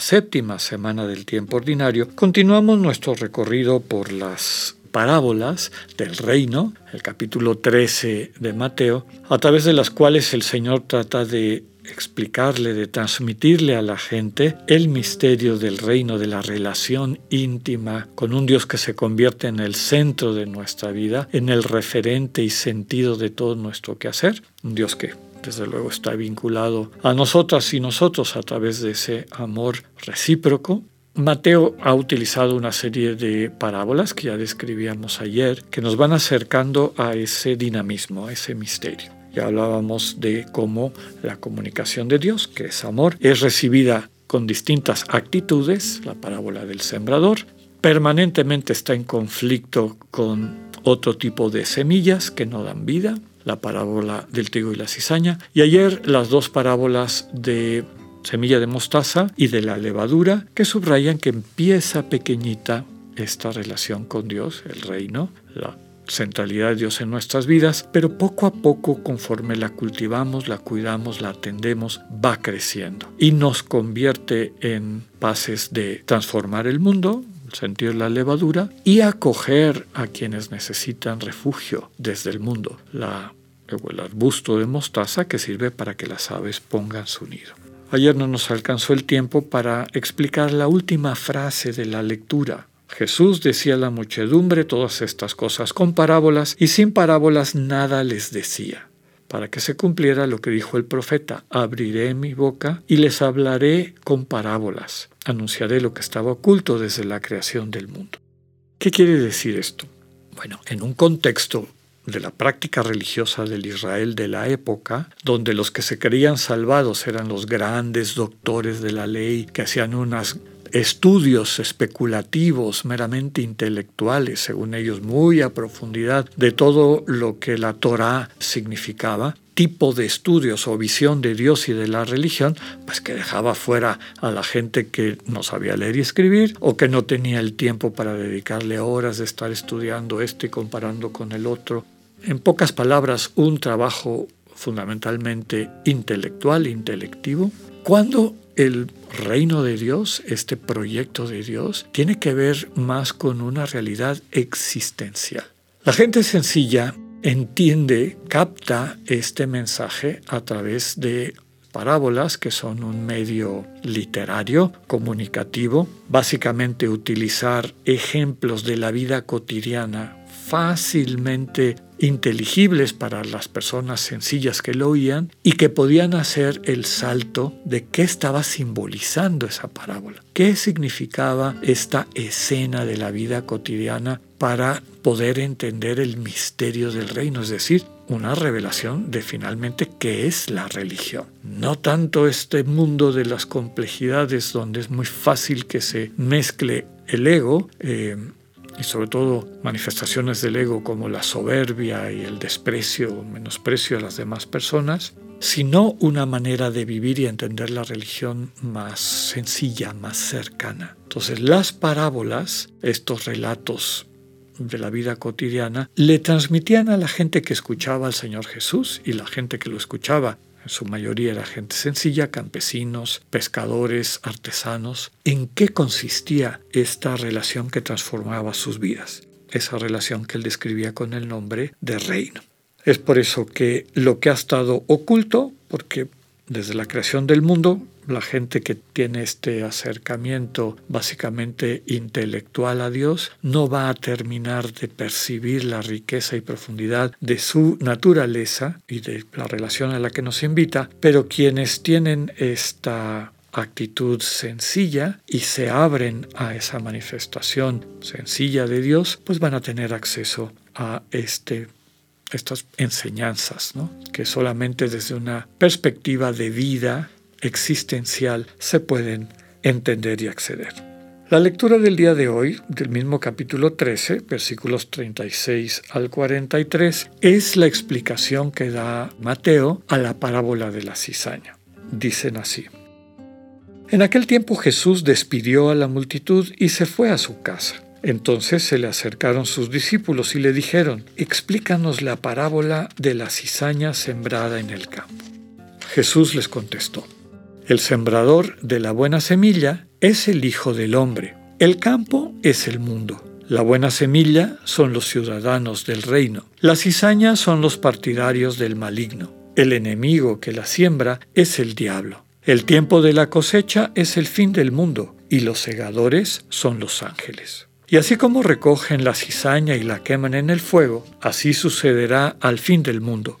séptima semana del tiempo ordinario, continuamos nuestro recorrido por las parábolas del reino, el capítulo 13 de Mateo, a través de las cuales el Señor trata de explicarle, de transmitirle a la gente el misterio del reino, de la relación íntima con un Dios que se convierte en el centro de nuestra vida, en el referente y sentido de todo nuestro quehacer, un Dios que desde luego está vinculado a nosotras y nosotros a través de ese amor recíproco. Mateo ha utilizado una serie de parábolas que ya describíamos ayer, que nos van acercando a ese dinamismo, a ese misterio. Hablábamos de cómo la comunicación de Dios, que es amor, es recibida con distintas actitudes, la parábola del sembrador, permanentemente está en conflicto con otro tipo de semillas que no dan vida, la parábola del trigo y la cizaña, y ayer las dos parábolas de semilla de mostaza y de la levadura, que subrayan que empieza pequeñita esta relación con Dios, el reino, la centralidad de Dios en nuestras vidas, pero poco a poco, conforme la cultivamos, la cuidamos, la atendemos, va creciendo y nos convierte en pases de transformar el mundo, sentir la levadura y acoger a quienes necesitan refugio desde el mundo, la, el arbusto de mostaza que sirve para que las aves pongan su nido. Ayer no nos alcanzó el tiempo para explicar la última frase de la lectura. Jesús decía a la muchedumbre todas estas cosas con parábolas y sin parábolas nada les decía para que se cumpliera lo que dijo el profeta, abriré mi boca y les hablaré con parábolas, anunciaré lo que estaba oculto desde la creación del mundo. ¿Qué quiere decir esto? Bueno, en un contexto de la práctica religiosa del Israel de la época, donde los que se creían salvados eran los grandes doctores de la ley que hacían unas estudios especulativos, meramente intelectuales, según ellos, muy a profundidad de todo lo que la Torá significaba, tipo de estudios o visión de Dios y de la religión, pues que dejaba fuera a la gente que no sabía leer y escribir o que no tenía el tiempo para dedicarle horas de estar estudiando esto y comparando con el otro. En pocas palabras, un trabajo fundamentalmente intelectual, intelectivo, cuando el reino de Dios, este proyecto de Dios, tiene que ver más con una realidad existencial. La gente sencilla entiende, capta este mensaje a través de parábolas, que son un medio literario, comunicativo, básicamente utilizar ejemplos de la vida cotidiana fácilmente inteligibles para las personas sencillas que lo oían y que podían hacer el salto de qué estaba simbolizando esa parábola, qué significaba esta escena de la vida cotidiana para poder entender el misterio del reino, es decir, una revelación de finalmente qué es la religión. No tanto este mundo de las complejidades donde es muy fácil que se mezcle el ego, eh, y sobre todo manifestaciones del ego como la soberbia y el desprecio o menosprecio a las demás personas, sino una manera de vivir y entender la religión más sencilla, más cercana. Entonces las parábolas, estos relatos de la vida cotidiana, le transmitían a la gente que escuchaba al Señor Jesús y la gente que lo escuchaba en su mayoría era gente sencilla, campesinos, pescadores, artesanos. ¿En qué consistía esta relación que transformaba sus vidas? Esa relación que él describía con el nombre de reino. Es por eso que lo que ha estado oculto, porque desde la creación del mundo la gente que tiene este acercamiento básicamente intelectual a Dios no va a terminar de percibir la riqueza y profundidad de su naturaleza y de la relación a la que nos invita, pero quienes tienen esta actitud sencilla y se abren a esa manifestación sencilla de Dios, pues van a tener acceso a este estas enseñanzas, que solamente desde una perspectiva de vida existencial se pueden entender y acceder. La lectura del día de hoy, del mismo capítulo 13, versículos 36 al 43, es la explicación que da Mateo a la parábola de la cizaña. Dicen así. En aquel tiempo Jesús despidió a la multitud y se fue a su casa. Entonces se le acercaron sus discípulos y le dijeron, explícanos la parábola de la cizaña sembrada en el campo. Jesús les contestó, el sembrador de la buena semilla es el Hijo del Hombre. El campo es el mundo. La buena semilla son los ciudadanos del reino. Las cizañas son los partidarios del maligno. El enemigo que la siembra es el diablo. El tiempo de la cosecha es el fin del mundo y los segadores son los ángeles. Y así como recogen la cizaña y la queman en el fuego, así sucederá al fin del mundo.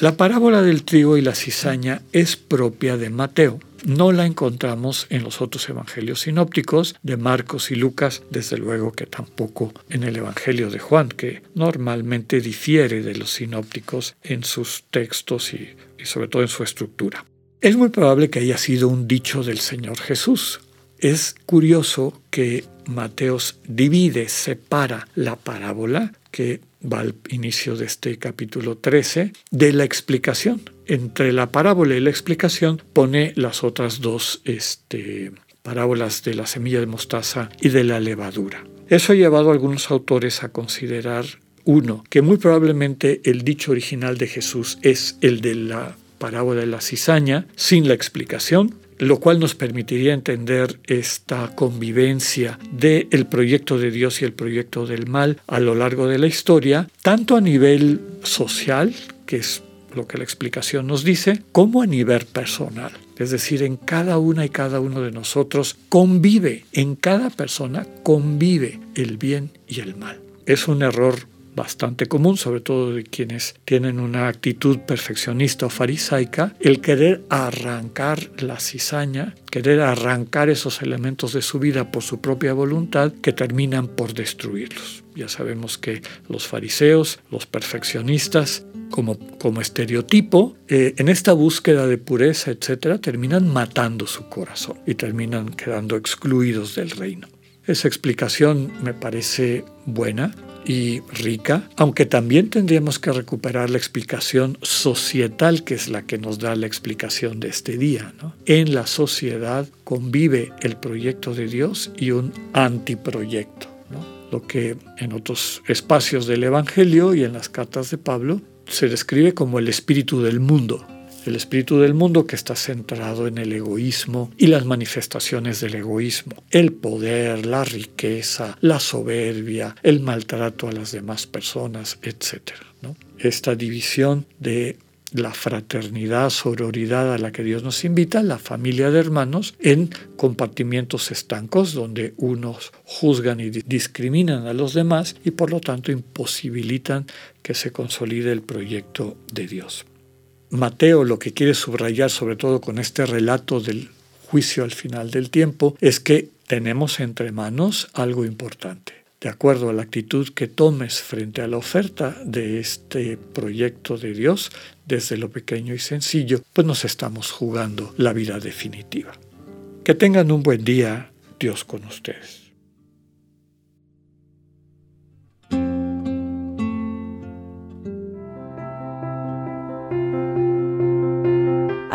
La parábola del trigo y la cizaña es propia de Mateo. No la encontramos en los otros evangelios sinópticos de Marcos y Lucas, desde luego que tampoco en el evangelio de Juan, que normalmente difiere de los sinópticos en sus textos y, sobre todo en su estructura. Es muy probable que haya sido un dicho del Señor Jesús. Es curioso que Mateos divide, separa la parábola que va al inicio de este capítulo 13, de la explicación. Entre la parábola y la explicación pone las otras dos este, parábolas de la semilla de mostaza y de la levadura. Eso ha llevado a algunos autores a considerar, uno, que muy probablemente el dicho original de Jesús es el de la parábola de la cizaña, sin la explicación, lo cual nos permitiría entender esta convivencia del el proyecto de Dios y el proyecto del mal a lo largo de la historia, tanto a nivel social, que es lo que la explicación nos dice, como a nivel personal. Es decir, en cada una y cada uno de nosotros convive, en cada persona convive el bien y el mal. Es un error bastante común, sobre todo de quienes tienen una actitud perfeccionista o farisaica, el querer arrancar la cizaña, querer arrancar esos elementos de su vida por su propia voluntad que terminan por destruirlos. Ya sabemos que los fariseos, los perfeccionistas, como, como estereotipo, eh, en esta búsqueda de pureza, etcétera, terminan matando su corazón y terminan quedando excluidos del reino. Esa explicación me parece buena, y rica, aunque también tendríamos que recuperar la explicación societal, que es la que nos da la explicación de este día. En la sociedad convive el proyecto de Dios y un antiproyecto. Lo que en otros espacios del Evangelio y en las cartas de Pablo se describe como el espíritu del mundo, el espíritu del mundo que está centrado en el egoísmo y las manifestaciones del egoísmo, el poder, la riqueza, la soberbia, el maltrato a las demás personas, etc. Esta división de la fraternidad, sororidad a la que Dios nos invita, la familia de hermanos, en compartimientos estancos donde unos juzgan y discriminan a los demás y por lo tanto imposibilitan que se consolide el proyecto de Dios. Mateo lo que quiere subrayar, sobre todo con este relato del juicio al final del tiempo, es que tenemos entre manos algo importante. De acuerdo a la actitud que tomes frente a la oferta de este proyecto de Dios, desde lo pequeño y sencillo, pues nos estamos jugando la vida definitiva. Que tengan un buen día, Dios con ustedes.